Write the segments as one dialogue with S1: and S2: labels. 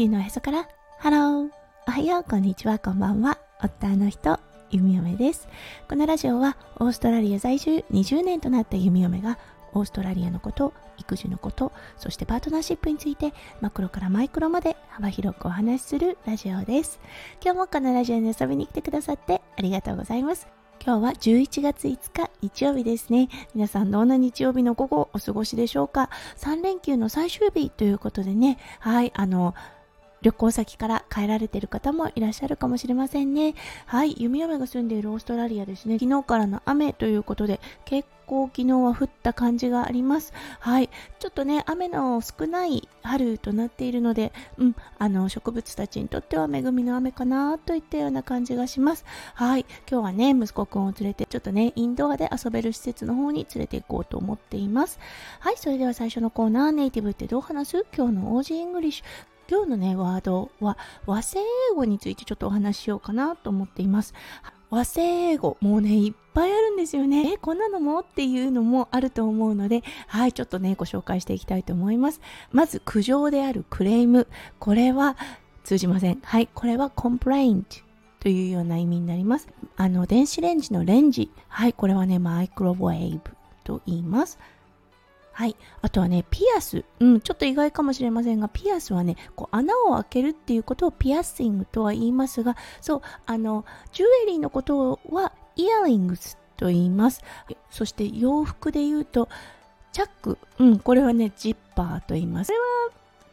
S1: 球のへそから。ハローおはよう。こんにちは。こんばんは。夫の人。弓嫁です。このラジオはオーストラリア在住。20年となった弓嫁がオーストラリアのこと育児のことそしてパートナーシップについてマクロからマイクロまで幅広くお話しするラジオです。今日もこのラジオに遊びに来てくださってありがとうございます。今日は11月5日日曜日ですね。皆さんどんな日曜日の午後お過ごしでしょうか ?3 連休の最終日ということでね、はい、あの、旅行先から帰られている方もいらっしゃるかもしれませんね。はい、弓嫁が住んでいるオーストラリアですね。昨日からの雨ということで、結構昨日は降った感じがあります。はい、ちょっとね、雨の少ない春となっているので、うん、あの、植物たちにとっては恵みの雨かなといったような感じがします。はい、今日はね、息子くんを連れて、ちょっとね、インドアで遊べる施設の方に連れて行こうと思っています。はい、それでは最初のコーナー、ネイティブってどう話す？今日の Aussie English。今日のね、ワードは和製英語についてちょっとお話ししようかなと思っています。和製英語、もうね、いっぱいあるんですよね。え、こんなのもっていうのもあると思うので、はい、ちょっとね、ご紹介していきたいと思います。まず、苦情であるクレーム。これは通じません。はい、これは complaint というような意味になります。あの、電子レンジのレンジ。はい、これはね、 microwaveと言います。はい。あとはね、ピアス。うん、ちょっと意外かもしれませんが、ピアスはね、こう穴を開けるっていうことをピアッシングとは言いますが、そう、あの、ジュエリーのことはイヤリングスと言います。そして洋服で言うと、チャック。うん、これはね、ジッパーと言います。これは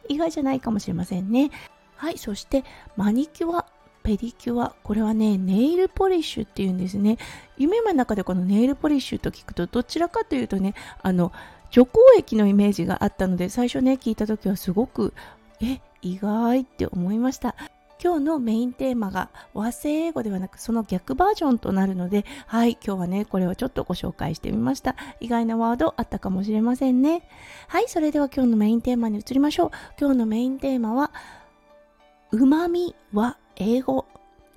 S1: 意外じゃないかもしれませんね。はい。そして、マニキュア。ペディキュア。これはね、ネイルポリッシュっていうんですね。夢の中でこのネイルポリッシュと聞くと、どちらかというとね、あの、除光液のイメージがあったので最初ね聞いた時はすごくえ意外って思いました。今日のメインテーマが和製英語ではなくその逆バージョンとなるのではい今日はねこれをちょっとご紹介してみました。意外なワードあったかもしれませんね。はいそれでは今日のメインテーマに移りましょう。今日のメインテーマはうまみは英語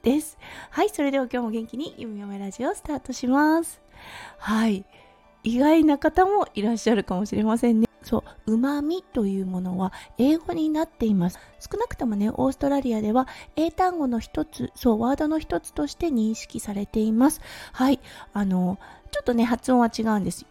S1: です。はいそれでは今日も元気に「ゆみよめラジオ」スタートします。はい。意外な方もいらっしゃるかもしれませんね。そう、旨味というものは英語になっています。少なくともね、オーストラリアでは英単語の一つ、そう、ワードの一つとして認識されています。はい、あの、ちょっとね、発音は違うんです。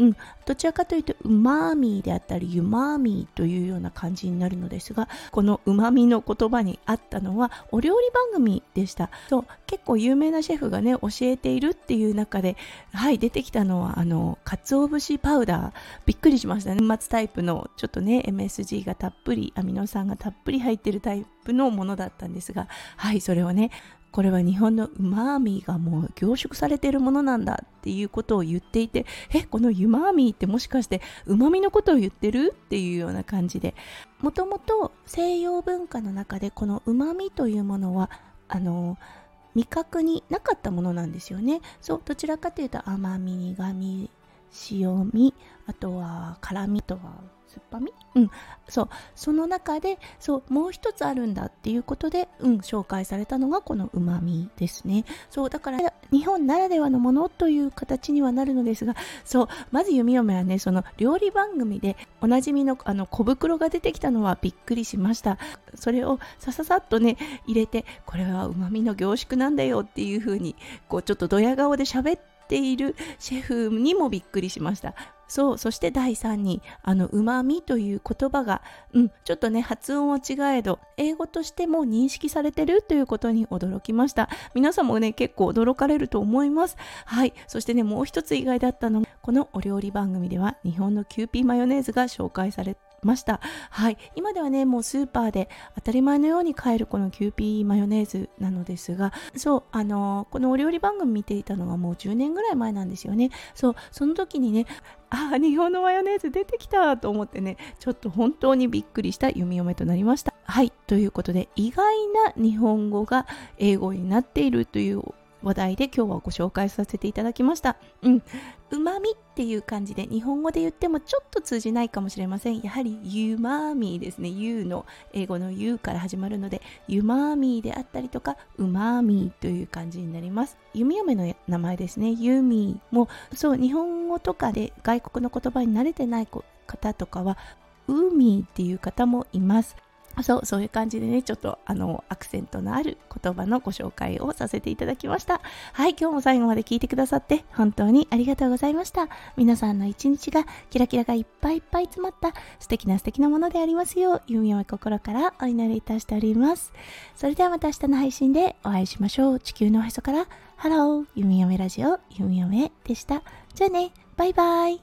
S1: うん、どちらかというとうまみであったりゆまみというような感じになるのですがこのうまみの言葉にあったのはお料理番組でした。そう結構有名なシェフがね教えているっていう中ではい出てきたのはあの鰹節パウダー。びっくりしましたね。末タイプのちょっとね MSG がたっぷりアミノ酸がたっぷり入ってるタイプのものだったんですがはいそれをねこれは日本のうまみがもう凝縮されているものなんだっていうことを言っていてえこのうまみってもしかしてうまみのことを言ってるっていうような感じでもともと西洋文化の中でこのうまみというものはあの味覚になかったものなんですよね。そうどちらかというと甘み苦み塩味あとは辛みとは酸っぱみ？うん、そう。その中でそうもう一つあるんだっていうことで、うん、紹介されたのがこのうまみですね。そうだから日本ならではのものという形にはなるのですがそうまず弓嫁はねその料理番組でおなじみのあの小袋が出てきたのはびっくりしました。それをさささっとね入れてこれはうまみの凝縮なんだよっていう風にこうちょっとドヤ顔で喋ってているシェフにもびっくりしましたそう、そして第3に、あの、うまみという言葉が、うん、ちょっとね、発音は違えど、英語としても認識されてるということに驚きました。皆さんもね、結構驚かれると思います。はい。そしてね、もう一つ意外だったのが、このお料理番組では、日本のキューピーマヨネーズが紹介されてました。はい。今ではね、もうスーパーで当たり前のように買えるこのキューピーマヨネーズなのですが、そう、あのー、このお料理番組見ていたのはもう10年ぐらい前なんですよね。そう、その時にね、あ、日本のマヨネーズ出てきたと思ってね、ちょっと本当にびっくりした弓嫁となりました。はい。ということで、意外な日本語が英語になっているという話題で今日はご紹介させていただきました。うん。うまみっていう感じで日本語で言ってもちょっと通じないかもしれません。やはりゆまみですね。ゆの英語のゆから始まるので、ゆまみであったりとか、うまみという感じになります。弓嫁の名前ですね。ユミも、そう、日本語とかで外国の言葉に慣れてない方とかは、海っていう方もいます。そうそういう感じでねちょっとあのアクセントのある言葉のご紹介をさせていただきました。はい今日も最後まで聞いてくださって本当にありがとうございました。皆さんの一日がキラキラがいっぱいいっぱい詰まった素敵な素敵なものでありますよう弓嫁心からお祈りいたしております。それではまた明日の配信でお会いしましょう地球のおへそからハロー弓嫁ラジオ弓嫁でした。じゃあねバイバイ。